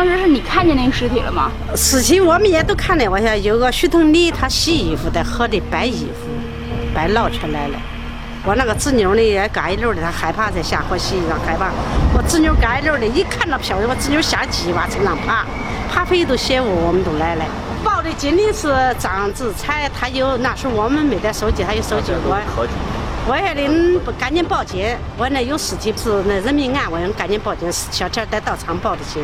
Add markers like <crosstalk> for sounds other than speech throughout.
当时是你看见那个尸体了吗？尸体我们也都看了，我想有个徐同里，他洗衣服在河里白衣服，白捞出来了。我那个侄女呢也干一溜的，她害怕在下河洗衣裳，害怕。我侄女干一溜的，一看到漂亮，我侄女下鸡往身上爬，爬飞都嫌我，我们都来了。报的警的是张子才，他有那时候我们没得手机，他有手机我。我说的不赶紧报警，我那有尸体是那人民案，我赶紧报警，小天在道场报的警。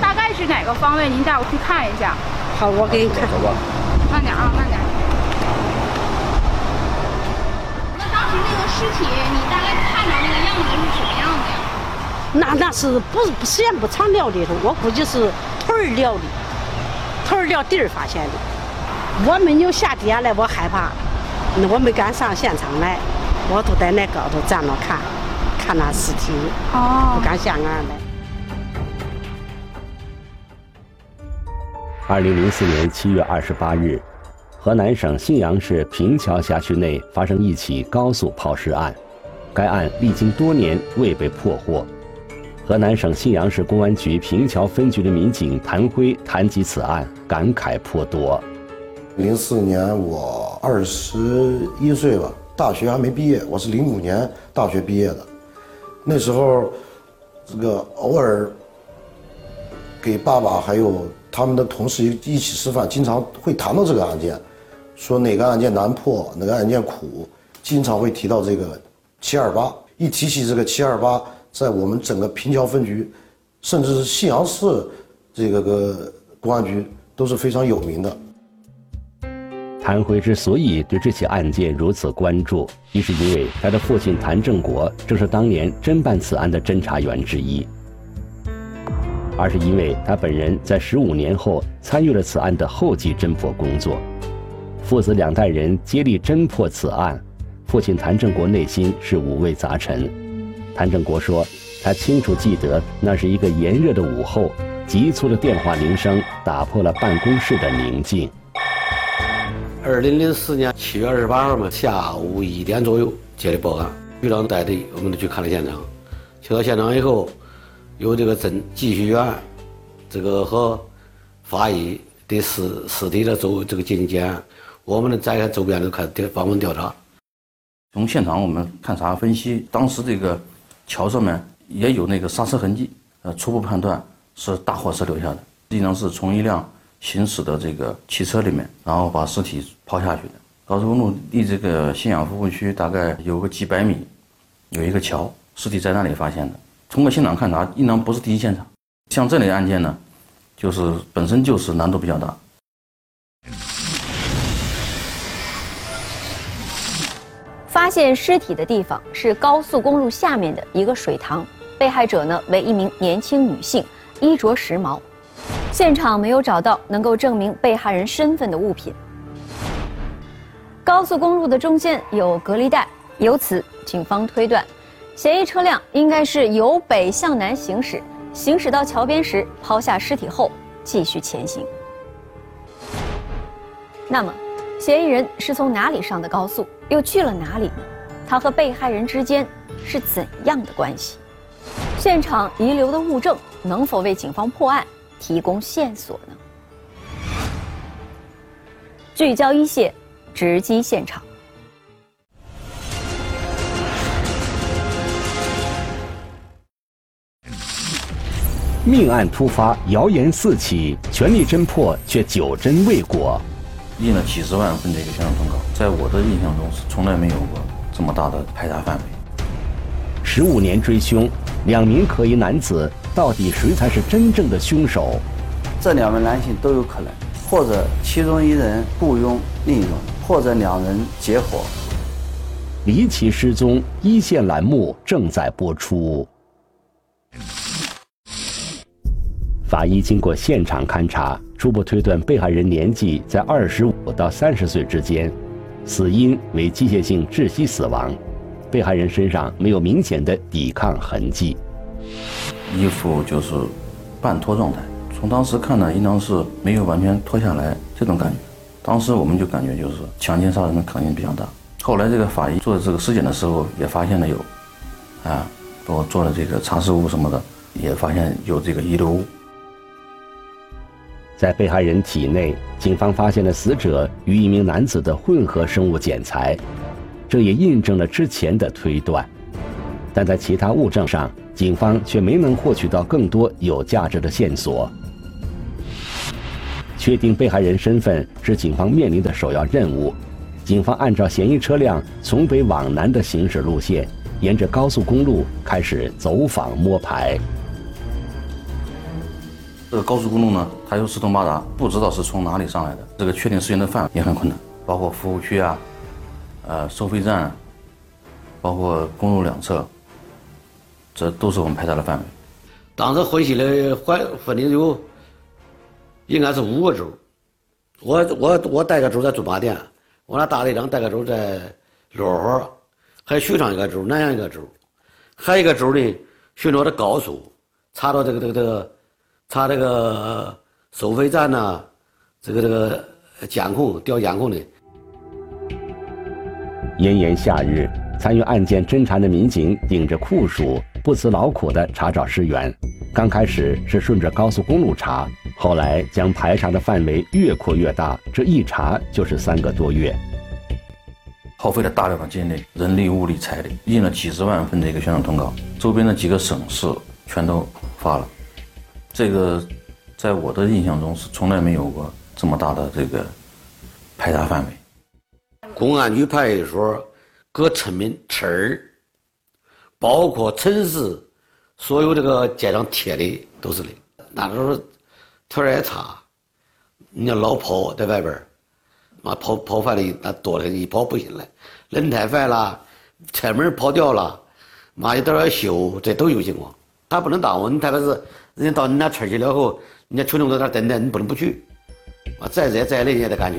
大概是哪个方位？您带我去看一下。好，我给你看。走吧。慢点啊，慢点。那当时那个尸体，你大概看到那个样子是什么样的呀？那那是不时间不长撂里头，我估计是头儿撂的，头儿撂地儿发现的。我没有下地下来，我害怕，我没敢上现场来。我都在那高头站着看，看那尸体，不敢下岸来。二零零四年七月二十八日，河南省信阳市平桥辖区内发生一起高速抛尸案，该案历经多年未被破获。河南省信阳市公安局平桥分局的民警谭辉谈及此案，感慨颇多。零四年我二十一岁吧。大学还没毕业，我是零五年大学毕业的。那时候，这个偶尔给爸爸还有他们的同事一起吃饭，经常会谈到这个案件，说哪个案件难破，哪个案件苦，经常会提到这个七二八。一提起这个七二八，在我们整个平桥分局，甚至是信阳市这个个公安局都是非常有名的。谭辉之所以对这起案件如此关注，一是因为他的父亲谭正国正是当年侦办此案的侦查员之一；而是因为他本人在十五年后参与了此案的后继侦破工作。父子两代人接力侦破此案，父亲谭正国内心是五味杂陈。谭正国说：“他清楚记得，那是一个炎热的午后，急促的电话铃声打破了办公室的宁静。”二零零四年七月二十八号嘛，下午一点左右接的报案，局长带队，我们就去看了现场。去到现场以后，有这个侦技术员，这个和法医对尸尸体的周这个进行检，我们呢展开周边的开始访问调查。从现场我们勘查分析，当时这个桥上面也有那个刹车痕迹，呃，初步判断是大货车留下的，实际上是从一辆。行驶的这个汽车里面，然后把尸体抛下去的。高速公路离这个信阳服务区大概有个几百米，有一个桥，尸体在那里发现的。通过现场勘查，应当不是第一现场。像这类案件呢，就是本身就是难度比较大。发现尸体的地方是高速公路下面的一个水塘，被害者呢为一名年轻女性，衣着时髦。现场没有找到能够证明被害人身份的物品。高速公路的中间有隔离带，由此警方推断，嫌疑车辆应该是由北向南行驶，行驶到桥边时抛下尸体后继续前行。那么，嫌疑人是从哪里上的高速，又去了哪里？他和被害人之间是怎样的关系？现场遗留的物证能否为警方破案？提供线索呢？聚焦一线，直击现场。命案突发，谣言四起，全力侦破却久侦未果。印了几十万份这个宣传通告，在我的印象中是从来没有过这么大的排查范围。十五年追凶，两名可疑男子。到底谁才是真正的凶手？这两位男性都有可能，或者其中一人雇佣另一人，或者两人结伙。离奇失踪一线栏目正在播出。法医经过现场勘查，初步推断被害人年纪在二十五到三十岁之间，死因为机械性窒息死亡，被害人身上没有明显的抵抗痕迹。衣服就是半脱状态，从当时看呢，应当是没有完全脱下来这种感觉。当时我们就感觉就是强奸杀人的可能性比较大。后来这个法医做这个尸检的时候，也发现了有，啊，包括做了这个擦拭物什么的，也发现有这个遗留物。在被害人体内，警方发现了死者与一名男子的混合生物检材，这也印证了之前的推断。但在其他物证上，警方却没能获取到更多有价值的线索。确定被害人身份是警方面临的首要任务。警方按照嫌疑车辆从北往南的行驶路线，沿着高速公路开始走访摸排。这个高速公路呢，它又四通八达，不知道是从哪里上来的。这个确定时间的范围也很困难，包括服务区啊，呃，收费站，包括公路两侧，这都是我们排查的范围。当时分析的分分的有，应该是五个州。我我我带个州在驻马店，我那大队长带个州在漯河，还有许昌一个州，南阳一个州，还有一个州呢，巡逻的高速查到这个这个这个。查这个收费站呐，这个这个监控调监控的。炎炎夏日，参与案件侦查的民警顶着酷暑，不辞劳苦地查找尸源。刚开始是顺着高速公路查，后来将排查的范围越扩越大，这一查就是三个多月，耗费了大量的精力、人力、物力、财力，印了几十万份的一个宣传通告，周边的几个省市全都发了。这个，在我的印象中是从来没有过这么大的这个排查范围。公安局派出所各村民村儿，包括城市，所有这个街上贴的都是的。那时候条件也差，你要老跑在外边儿，妈跑跑饭的那多的一跑不行了，轮胎坏了，车门跑掉了，妈一点要修，这都有情况。他不能耽误你，特别是。人家到你那村去了后，人家群众在那等着，你不能不去。啊，再热再累你也得赶去。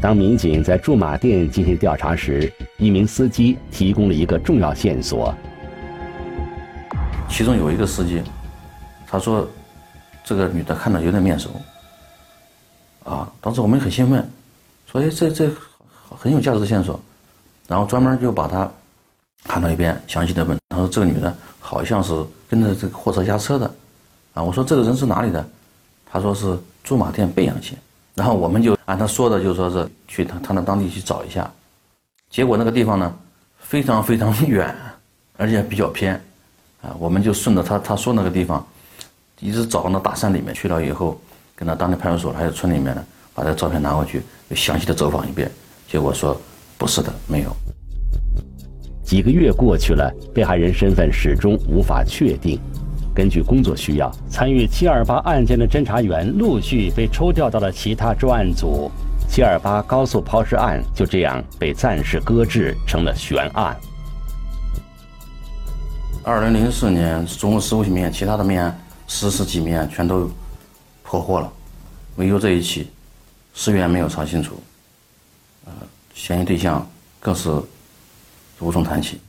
当民警在驻马店进行调查时，一名司机提供了一个重要线索。其中有一个司机，他说，这个女的看着有点面熟。啊，当时我们很兴奋，说哎，这这很有价值的线索，然后专门就把他喊到一边，详细的问，他说这个女的好像是。跟着这个货车押车的，啊，我说这个人是哪里的？他说是驻马店贝阳县。然后我们就按他说的，就说是去他他那当地去找一下。结果那个地方呢，非常非常远，而且比较偏，啊，我们就顺着他他说那个地方，一直找到那大山里面去了以后，跟他当地派出所还有村里面呢，把这照片拿过去，详细的走访一遍。结果说不是的，没有。几个月过去了，被害人身份始终无法确定。根据工作需要，参与七二八案件的侦查员陆续被抽调到了其他专案组，七二八高速抛尸案就这样被暂时搁置，成了悬案。二零零四年，总共十五起命案，其他的命案十十几命案全都破获了，唯有这一起尸源没有查清楚，呃，嫌疑对象更是。无从谈起。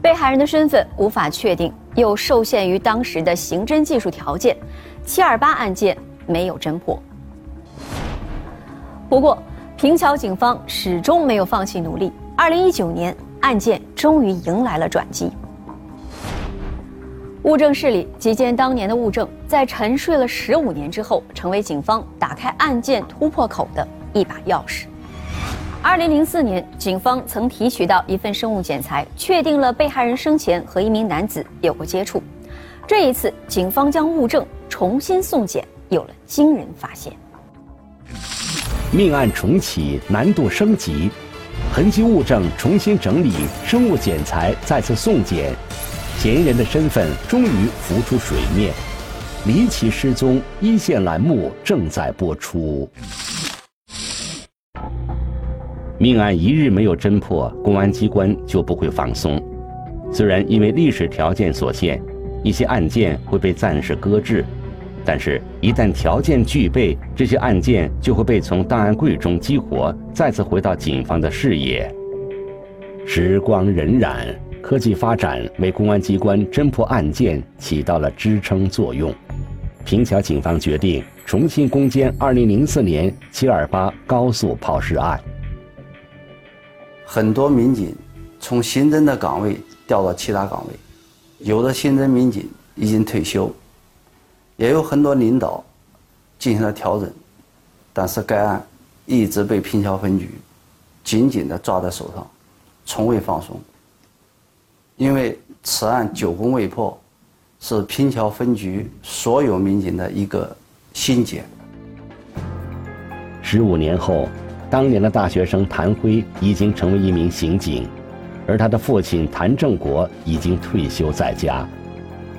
被害人的身份无法确定，又受限于当时的刑侦技术条件，七二八案件没有侦破。不过，平桥警方始终没有放弃努力。二零一九年，案件终于迎来了转机。物证室里几件当年的物证，在沉睡了十五年之后，成为警方打开案件突破口的一把钥匙。二零零四年，警方曾提取到一份生物检材，确定了被害人生前和一名男子有过接触。这一次，警方将物证重新送检，有了惊人发现。命案重启难度升级，痕迹物证重新整理，生物检材再次送检。嫌疑人的身份终于浮出水面，离奇失踪一线栏目正在播出。命案一日没有侦破，公安机关就不会放松。虽然因为历史条件所限，一些案件会被暂时搁置，但是，一旦条件具备，这些案件就会被从档案柜中激活，再次回到警方的视野。时光荏苒。科技发展为公安机关侦破案件起到了支撑作用，平桥警方决定重新攻坚2004年728高速抛尸案。很多民警从刑侦的岗位调到其他岗位，有的刑侦民警已经退休，也有很多领导进行了调整，但是该案一直被平桥分局紧紧地抓在手上，从未放松。因为此案久攻未破，是平桥分局所有民警的一个心结。十五年后。当年的大学生谭辉已经成为一名刑警，而他的父亲谭正国已经退休在家。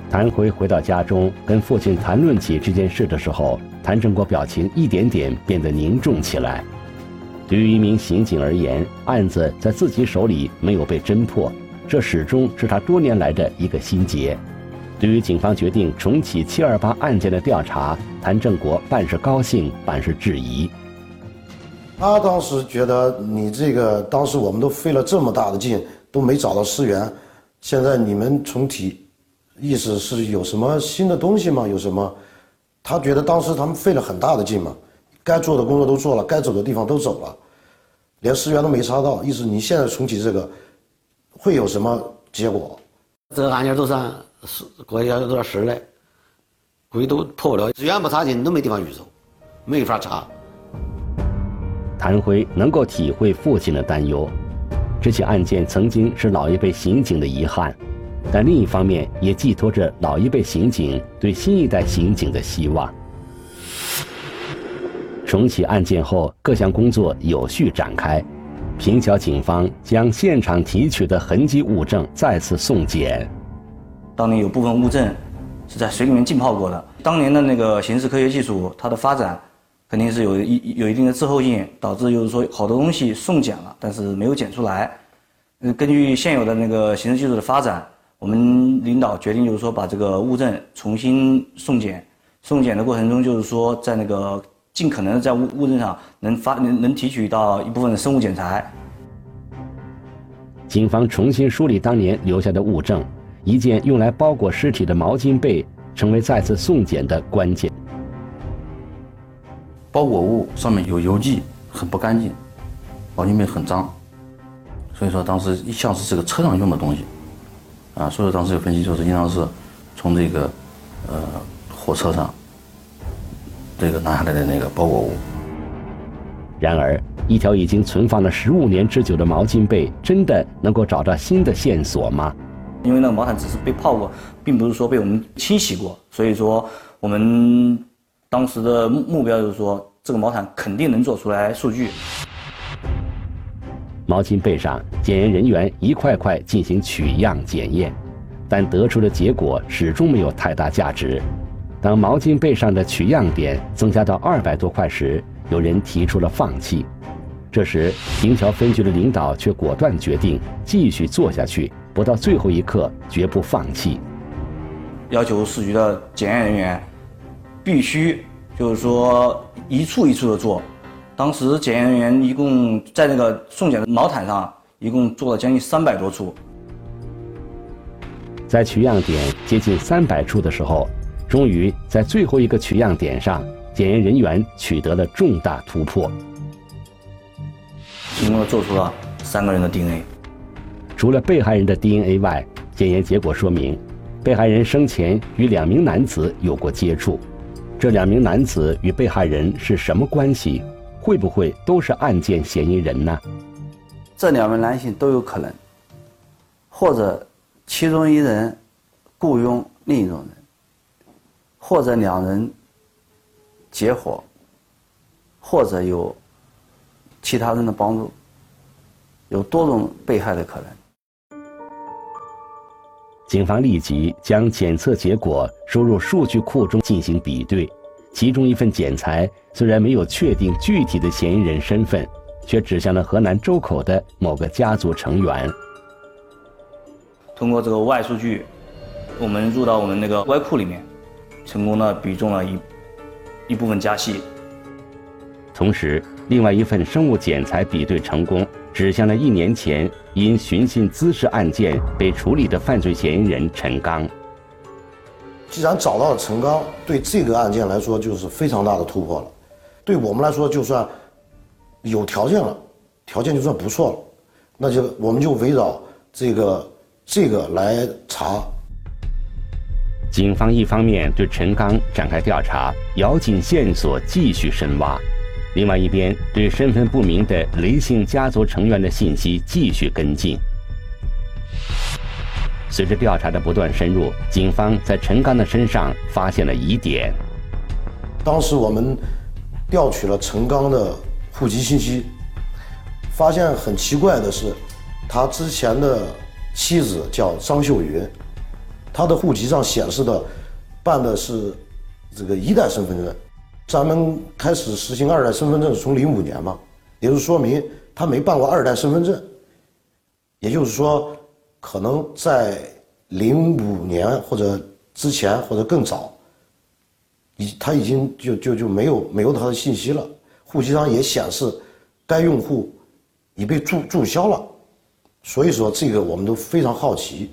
谭辉回到家中，跟父亲谈论起这件事的时候，谭正国表情一点点变得凝重起来。对于一名刑警而言，案子在自己手里没有被侦破，这始终是他多年来的一个心结。对于警方决定重启七二八案件的调查，谭正国半是高兴，半是质疑。他当时觉得你这个，当时我们都费了这么大的劲，都没找到尸源，现在你们重提，意思是有什么新的东西吗？有什么？他觉得当时他们费了很大的劲嘛，该做的工作都做了，该走的地方都走了，连尸源都没查到，意思你现在重启这个，会有什么结果？这个案件都算是国家都要实了，估计都破不了，资源不查进都没地方去走，没法查。谭辉能够体会父亲的担忧，这起案件曾经是老一辈刑警的遗憾，但另一方面也寄托着老一辈刑警对新一代刑警的希望。重启案件后，各项工作有序展开，平桥警方将现场提取的痕迹物证再次送检。当年有部分物证是在水里面浸泡过的，当年的那个刑事科学技术它的发展。肯定是有一有一定的滞后性，导致就是说好多东西送检了，但是没有检出来。嗯，根据现有的那个刑事技术的发展，我们领导决定就是说把这个物证重新送检。送检的过程中，就是说在那个尽可能在物物证上能发能能提取到一部分的生物检材。警方重新梳理当年留下的物证，一件用来包裹尸体的毛巾被成为再次送检的关键。包裹物上面有油迹，很不干净，毛巾被很脏，所以说当时一向是这个车上用的东西，啊，所以当时有分析就是应当是从这个呃火车上这个拿下来的那个包裹物。然而，一条已经存放了十五年之久的毛巾被，真的能够找到新的线索吗？因为那个毛毯只是被泡过，并不是说被我们清洗过，所以说我们。当时的目标就是说，这个毛毯肯定能做出来数据。毛巾被上，检验人员一块块进行取样检验，但得出的结果始终没有太大价值。当毛巾被上的取样点增加到二百多块时，有人提出了放弃。这时，平桥分局的领导却果断决定继续做下去，不到最后一刻绝不放弃。要求市局的检验人员。必须就是说一处一处的做，当时检验人员一共在那个送检的毛毯上一共做了将近三百多处，在取样点接近三百处的时候，终于在最后一个取样点上，检验人员取得了重大突破，成功的做出了三个人的 DNA。除了被害人的 DNA 外，检验结果说明，被害人生前与两名男子有过接触。这两名男子与被害人是什么关系？会不会都是案件嫌疑人呢？这两名男性都有可能，或者其中一人雇佣另一种人，或者两人结伙，或者有其他人的帮助，有多种被害的可能。警方立即将检测结果输入数据库中进行比对，其中一份检材虽然没有确定具体的嫌疑人身份，却指向了河南周口的某个家族成员。通过这个外数据，我们入到我们那个外库里面，成功的比中了一一部分家系。同时，另外一份生物检材比对成功。指向了一年前因寻衅滋事案件被处理的犯罪嫌疑人陈刚。既然找到了陈刚，对这个案件来说就是非常大的突破了，对我们来说就算有条件了，条件就算不错了，那就我们就围绕这个这个来查。警方一方面对陈刚展开调查，咬紧线索继续深挖；另外一边对身份不明的雷姓家族成员的信息继续跟进。随着调查的不断深入，警方在陈刚的身上发现了疑点。当时我们调取了陈刚的户籍信息，发现很奇怪的是，他之前的妻子叫张秀云，他的户籍上显示的办的是这个一代身份证。咱们开始实行二代身份证是从零五年嘛，也就是说明他没办过二代身份证，也就是说。可能在零五年或者之前或者更早，已他已经就就就没有没有他的信息了，户籍上也显示该用户已被注注销了，所以说这个我们都非常好奇。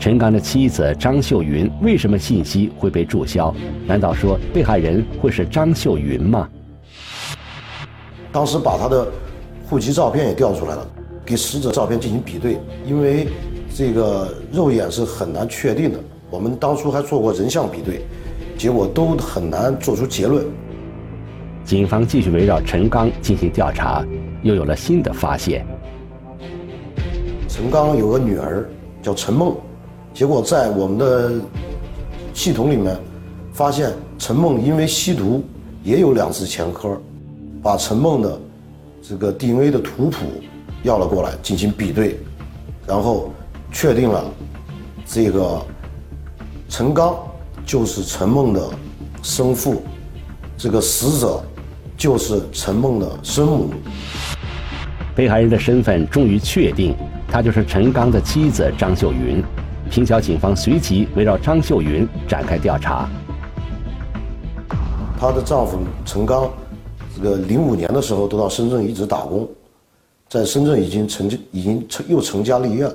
陈刚的妻子张秀云为什么信息会被注销？难道说被害人会是张秀云吗？当时把他的户籍照片也调出来了。给死者照片进行比对，因为这个肉眼是很难确定的。我们当初还做过人像比对，结果都很难做出结论。警方继续围绕陈刚进行调查，又有了新的发现。陈刚有个女儿叫陈梦，结果在我们的系统里面发现陈梦因为吸毒也有两次前科，把陈梦的这个 DNA 的图谱。要了过来进行比对，然后确定了这个陈刚就是陈梦的生父，这个死者就是陈梦的生母。被害人的身份终于确定，她就是陈刚的妻子张秀云。平桥警方随即围绕张秀云展开调查。她的丈夫陈刚，这个零五年的时候都到深圳一直打工。在深圳已经成已经成又成家立业了。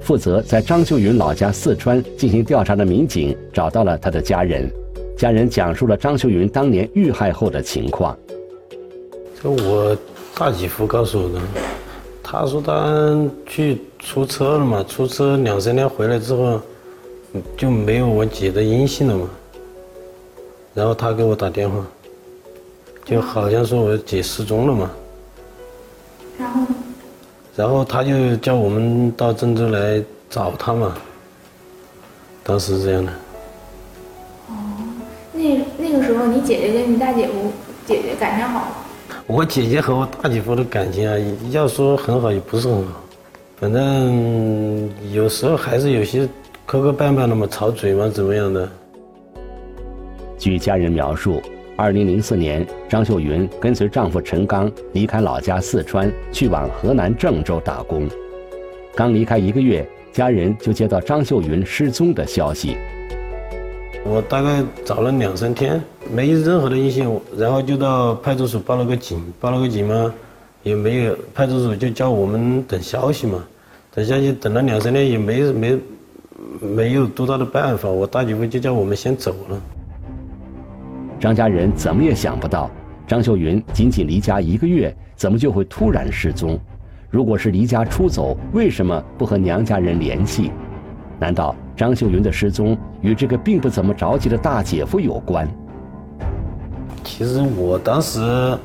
负责在张秀云老家四川进行调查的民警找到了她的家人，家人讲述了张秀云当年遇害后的情况。这我大姐夫告诉我的，他说他去出车了嘛，出车两三天回来之后，就没有我姐的音信了嘛。然后他给我打电话，就好像说我姐失踪了嘛。然后呢？然后他就叫我们到郑州来找他嘛。当时是这样的。哦，那那个时候你姐姐跟你大姐夫姐姐感情好？我姐姐和我大姐夫的感情啊，要说很好也不是很好，反正有时候还是有些磕磕绊绊的嘛，吵嘴嘛，怎么样的。据家人描述。二零零四年，张秀云跟随丈夫陈刚离开老家四川，去往河南郑州打工。刚离开一个月，家人就接到张秀云失踪的消息。我大概找了两三天，没有任何的音信，然后就到派出所报了个警，报了个警嘛，也没有，派出所就叫我们等消息嘛，等消息等了两三天也没没没有多大的办法，我大姐夫就叫我们先走了。张家人怎么也想不到，张秀云仅仅离家一个月，怎么就会突然失踪？如果是离家出走，为什么不和娘家人联系？难道张秀云的失踪与这个并不怎么着急的大姐夫有关？其实我当时，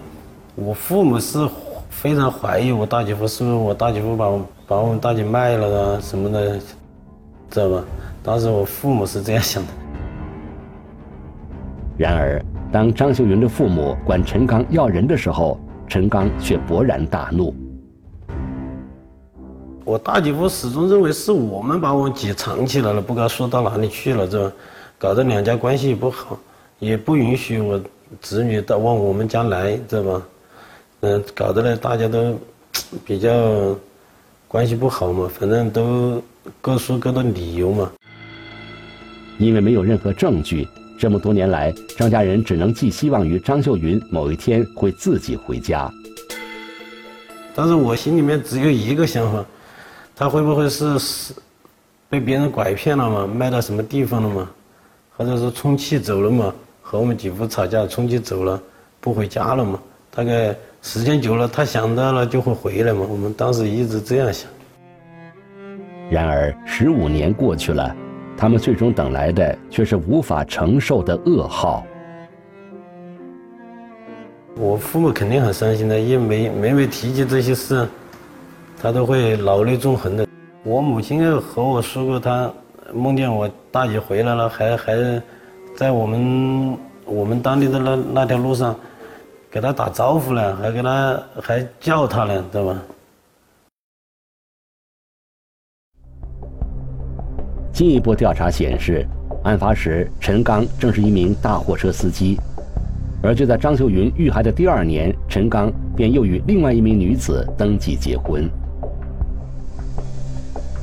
我父母是非常怀疑我大姐夫是不是我大姐夫把我把我们大姐卖了啊什么的，知道吧？当时我父母是这样想的。<laughs> 然而，当张秀云的父母管陈刚要人的时候，陈刚却勃然大怒。我大姐夫始终认为是我们把我姐藏起来了，不知道说到哪里去了，这吧？搞得两家关系也不好，也不允许我子女到往我们家来，知道吧？嗯，搞得呢大家都 <tsk> 比较关系不好嘛，反正都各说各的理由嘛。因为没有任何证据。这么多年来，张家人只能寄希望于张秀云某一天会自己回家。但是我心里面只有一个想法，他会不会是是被别人拐骗了嘛？卖到什么地方了嘛？或者是充气走了嘛？和我们姐夫吵架，充气走了，不回家了嘛？大概时间久了，他想到了就会回来嘛。我们当时一直这样想。然而，十五年过去了，他们最终等来的却是无法承受的噩耗。我父母肯定很伤心的，因为每每每提及这些事，他都会老泪纵横的。我母亲和我说过，她梦见我大姐回来了，还还在我们我们当地的那那条路上给她打招呼呢，还给她还叫她呢，知道吧？进一步调查显示，案发时陈刚正是一名大货车司机，而就在张秀云遇害的第二年，陈刚便又与另外一名女子登记结婚。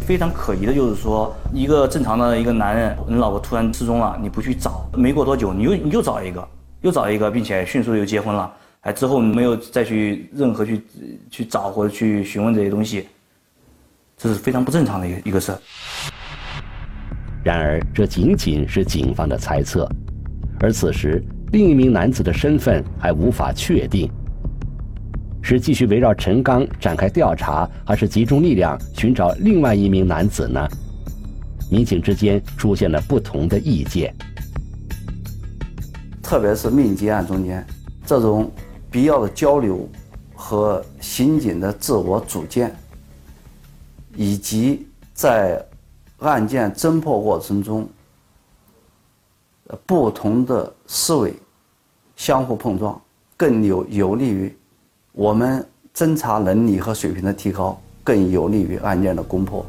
非常可疑的就是说，一个正常的一个男人，你老婆突然失踪了，你不去找，没过多久，你又你又找一个，又找一个，并且迅速又结婚了，哎，之后没有再去任何去去找或者去询问这些东西，这是非常不正常的一个一个事儿。然而，这仅仅是警方的猜测，而此时另一名男子的身份还无法确定。是继续围绕陈刚展开调查，还是集中力量寻找另外一名男子呢？民警之间出现了不同的意见。特别是密集案中间，这种必要的交流和刑警的自我组建，以及在案件侦破过程中，不同的思维相互碰撞，更有有利于我们侦查能力和水平的提高，更有利于案件的攻破。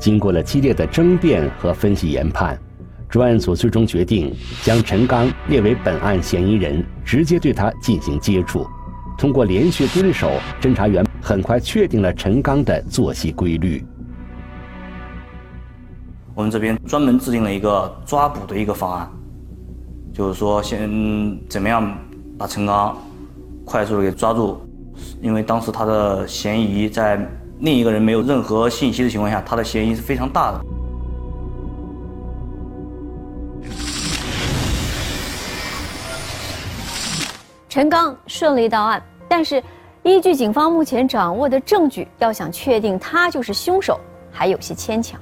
经过了激烈的争辩和分析研判，专案组最终决定将陈刚列为本案嫌疑人，直接对他进行接触。通过连续蹲守，侦查员很快确定了陈刚的作息规律。我们这边专门制定了一个抓捕的一个方案，就是说先怎么样把陈刚快速的给抓住，因为当时他的嫌疑在另一个人没有任何信息的情况下，他的嫌疑是非常大的。陈刚顺利到案，但是依据警方目前掌握的证据，要想确定他就是凶手，还有些牵强。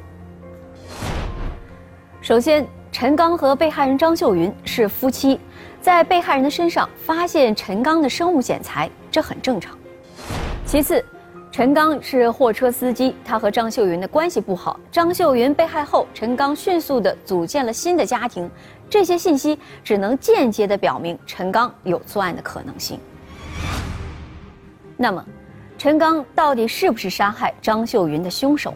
首先，陈刚和被害人张秀云是夫妻，在被害人的身上发现陈刚的生物检材，这很正常。其次，陈刚是货车司机，他和张秀云的关系不好。张秀云被害后，陈刚迅速地组建了新的家庭，这些信息只能间接地表明陈刚有作案的可能性。那么，陈刚到底是不是杀害张秀云的凶手？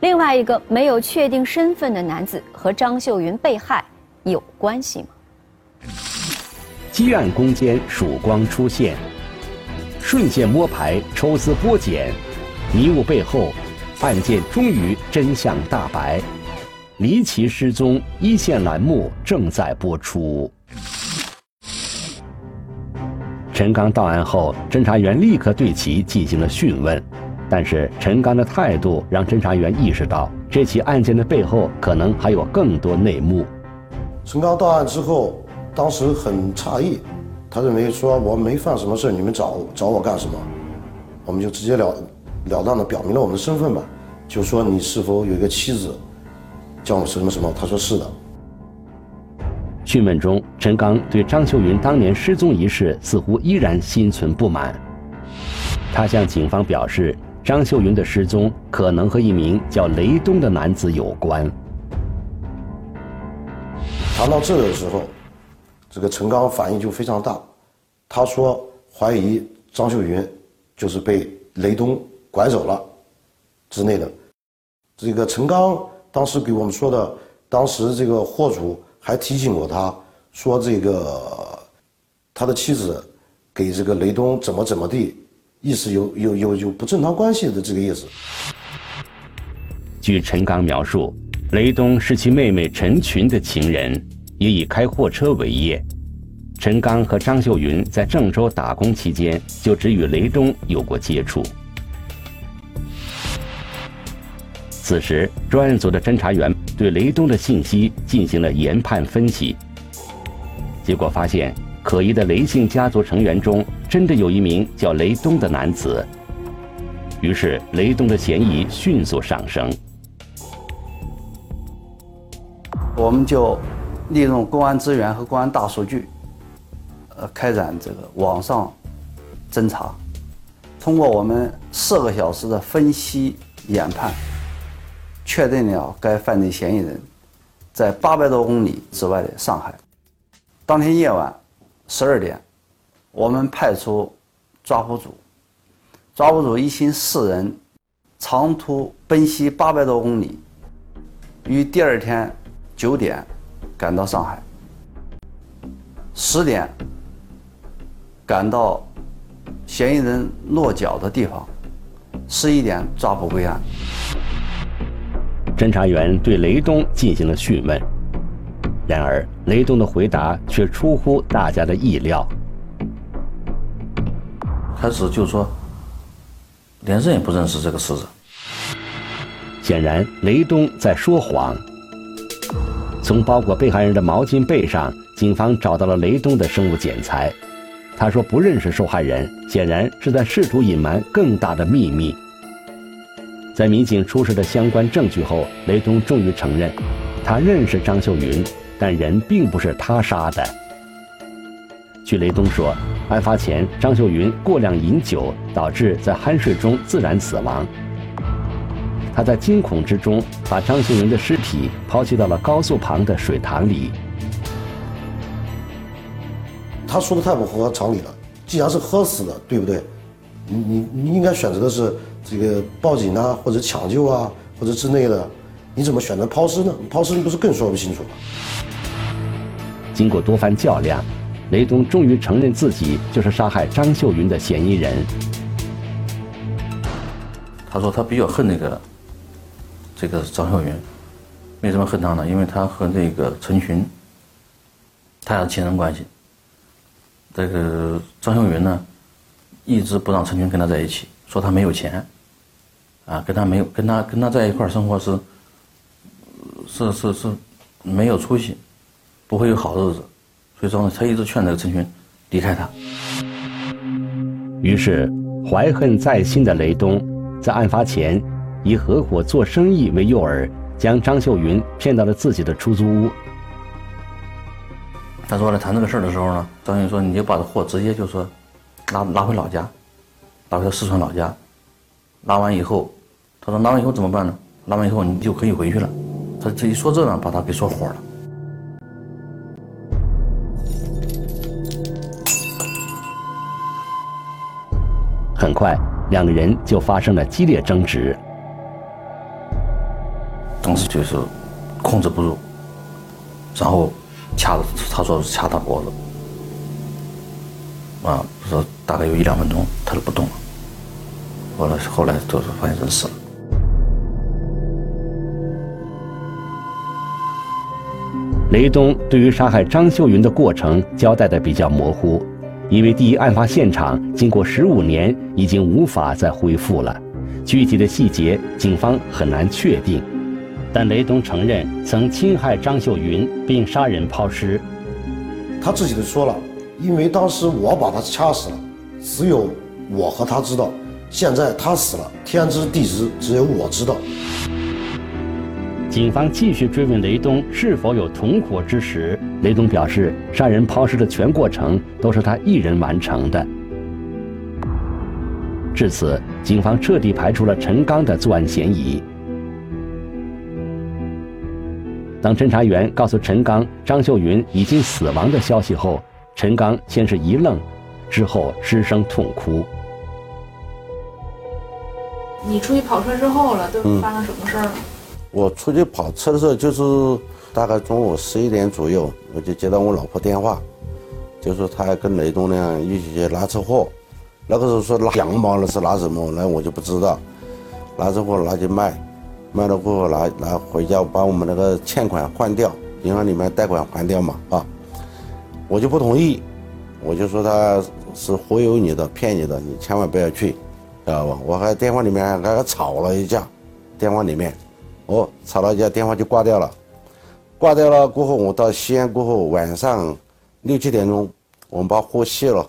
另外一个没有确定身份的男子和张秀云被害有关系吗？积案攻坚曙光出现，瞬间摸排抽丝剥茧，迷雾背后，案件终于真相大白。离奇失踪一线栏目正在播出。陈刚到案后，侦查员立刻对其进行了讯问。但是陈刚的态度让侦查员意识到，这起案件的背后可能还有更多内幕。陈刚到案之后，当时很诧异，他认为说我没犯什么事，你们找找我干什么？我们就直截了了当的表明了我们的身份吧，就说你是否有一个妻子，叫什么什么？他说是的。讯问中，陈刚对张秀云当年失踪一事似乎依然心存不满，他向警方表示。张秀云的失踪可能和一名叫雷东的男子有关。谈到这的时候，这个陈刚反应就非常大，他说怀疑张秀云就是被雷东拐走了之类的。这个陈刚当时给我们说的，当时这个货主还提醒过他说，这个他的妻子给这个雷东怎么怎么地。意思有有有有不正当关系的这个意思。据陈刚描述，雷东是其妹妹陈群的情人，也以开货车为业。陈刚和张秀云在郑州打工期间，就只与雷东有过接触。此时，专案组的侦查员对雷东的信息进行了研判分析，结果发现，可疑的雷姓家族成员中，真的有一名叫雷东的男子。于是，雷东的嫌疑迅速上升。我们就利用公安资源和公安大数据，呃，开展这个网上侦查。通过我们四个小时的分析研判，确定了该犯罪嫌疑人，在八百多公里之外的上海。当天夜晚十二点，我们派出抓捕组，抓捕组一行四人长途奔袭八百多公里，于第二天。九点赶到上海，十点赶到嫌疑人落脚的地方，十一点抓捕归案。侦查员对雷东进行了讯问，然而雷东的回答却出乎大家的意料。开始就说连认也不认识这个死者。显然，雷东在说谎。从包裹被害人的毛巾背上，警方找到了雷东的生物检材。他说不认识受害人，显然是在试图隐瞒更大的秘密。在民警出示的相关证据后，雷东终于承认，他认识张秀云，但人并不是他杀的。据雷东说，案发前张秀云过量饮酒，导致在酣睡中自然死亡。他在惊恐之中把张秀云的尸体抛弃到了高速旁的水塘里。他说的太不符合常理了。既然是喝死的，对不对？你你你应该选择的是这个报警啊，或者抢救啊，或者之类的。你怎么选择抛尸呢？抛尸不是更说不清楚吗？经过多番较量，雷东终于承认自己就是杀害张秀云的嫌疑人。他说他比较恨那个。这个张秀云，为什么恨他呢？因为他和那个陈群，他俩亲人关系。这个张秀云呢，一直不让陈群跟他在一起，说他没有钱，啊，跟他没有跟他跟他在一块生活是，是是是，没有出息，不会有好日子，所以说呢，他一直劝这个陈群离开他。于是怀恨在心的雷东，在案发前。以合伙做生意为诱饵，将张秀云骗到了自己的出租屋。他说来谈这个事儿的时候呢，张秀云说：“你就把这货直接就说，拉拉回老家，拉回四川老家。拉完以后，他说拉完以后怎么办呢？拉完以后你就可以回去了。”他这一说这呢，把他给说火了。很快，两个人就发生了激烈争执。当时就是控制不住，然后掐，他说是掐他脖子，啊，说大概有一两分钟，他就不动了。后来后来就是发现人死了。雷东对于杀害张秀云的过程交代的比较模糊，因为第一案发现场经过十五年已经无法再恢复了，具体的细节警方很难确定。但雷东承认曾侵害张秀云并杀人抛尸，他自己都说了，因为当时我把他掐死了，只有我和他知道。现在他死了，天知地知，只有我知道。警方继续追问雷东是否有同伙之时，雷东表示，杀人抛尸的全过程都是他一人完成的。至此，警方彻底排除了陈刚的作案嫌疑。当侦查员告诉陈刚张秀云已经死亡的消息后，陈刚先是一愣，之后失声痛哭。你出去跑车之后了，都发生什么事儿了？我出去跑车的时候，就是大概中午十一点左右，我就接到我老婆电话，就说她跟雷东亮一起去拉车货。那个时候说拉羊毛了是拉什么？那我就不知道，拉车货拿去卖。卖了过后拿拿回家把我们那个欠款还掉，银行里面贷款还掉嘛啊，我就不同意，我就说他是忽悠你的骗你的，你千万不要去，知道吧？我还电话里面跟他吵了一架，电话里面，哦，吵了一架，电话就挂掉了。挂掉了过后，我到西安过后，晚上六七点钟，我们把货卸了，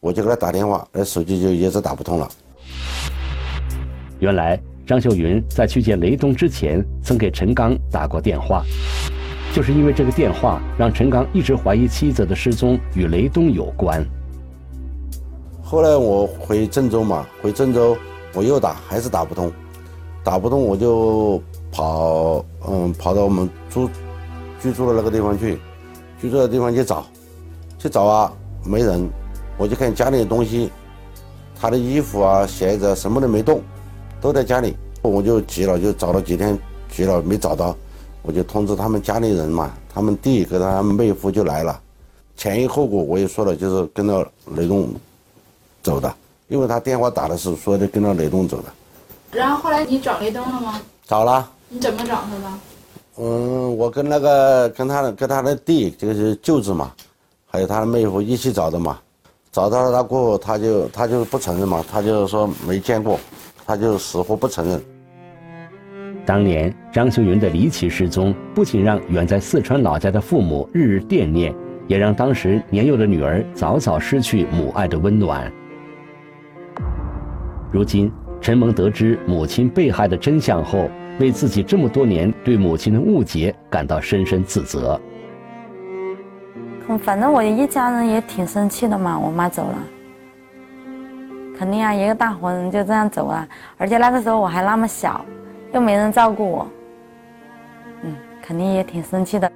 我就给他打电话，那手机就一直打不通了。原来张秀云在去见雷东之前，曾给陈刚打过电话，就是因为这个电话，让陈刚一直怀疑妻子的失踪与雷东有关。后来我回郑州嘛，回郑州我又打，还是打不通，打不通我就跑，嗯，跑到我们住居住的那个地方去，居住的地方去找，去找啊，没人，我就看家里的东西，他的衣服啊、鞋子啊什么都没动，都在家里，我就急了，就找了几天，急了没找到，我就通知他们家里人嘛，他们弟跟他妹夫就来了，前因后果我也说了，就是跟着雷东。走的，因为他电话打的是说的跟着雷东走的。然后后来你找雷东了吗？找了。你怎么找他的？嗯，我跟那个跟他的跟他的弟就是舅子嘛，还有他的妹夫一起找的嘛。找到了他过后，他就他就不承认嘛，他就说没见过，他就死活不承认。当年张秀云的离奇失踪，不仅让远在四川老家的父母日日惦念，也让当时年幼的女儿早早失去母爱的温暖。如今，陈萌得知母亲被害的真相后，为自己这么多年对母亲的误解感到深深自责。嗯，反正我一家人也挺生气的嘛，我妈走了，肯定啊，一个大活人就这样走了，而且那个时候我还那么小，又没人照顾我，嗯，肯定也挺生气的。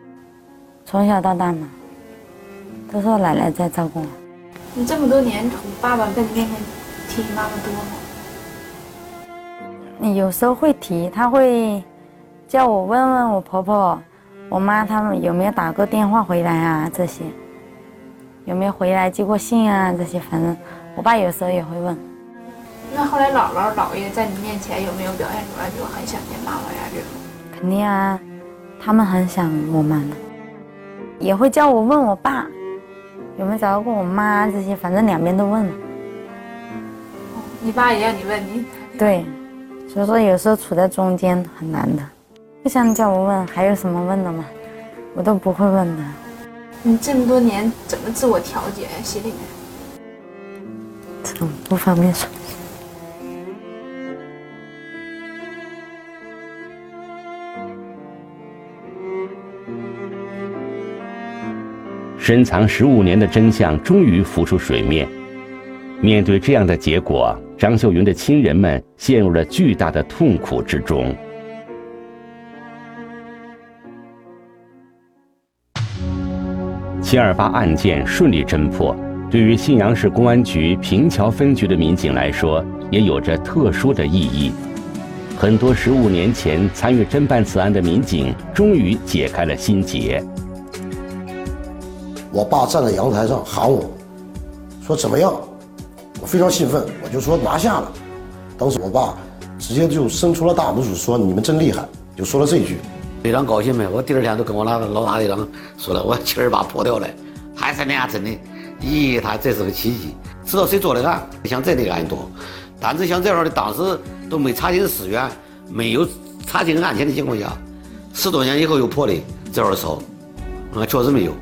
从小到大嘛，都是我奶奶在照顾我。你这么多年，爸爸跟你面前提妈妈多吗？有时候会提，他会叫我问问我婆婆、我妈他们有没有打过电话回来啊？这些有没有回来寄过信啊？这些反正我爸有时候也会问。那后来姥姥姥爷在你面前有没有表现出来就很想念妈妈呀？这种肯定啊，他们很想我妈的，也会叫我问我爸有没有找到过我妈这些，反正两边都问了。你爸也让你问你？对。所以说，有时候处在中间很难的。就像叫我问还有什么问的吗？我都不会问的。你这么多年怎么自我调节？心里面？这种不方便说。深藏十五年的真相终于浮出水面。面对这样的结果，张秀云的亲人们陷入了巨大的痛苦之中。七二八案件顺利侦破，对于信阳市公安局平桥分局的民警来说，也有着特殊的意义。很多十五年前参与侦办此案的民警，终于解开了心结。我爸站在阳台上喊我，说：“怎么样？”我非常兴奋，我就说拿下了。当时我爸直接就伸出了大拇指，说：“你们真厉害！”就说了这句。非常高兴呗！我第二天都跟我那个老大队长说了，我七二八破掉了，还是那样真的。咦，他这是个奇迹！知道谁做的案，像这类案多，但是像这样的当时都没查清死源，没有查清案情的情况下，十多年以后又破的这样少，啊，确实没有。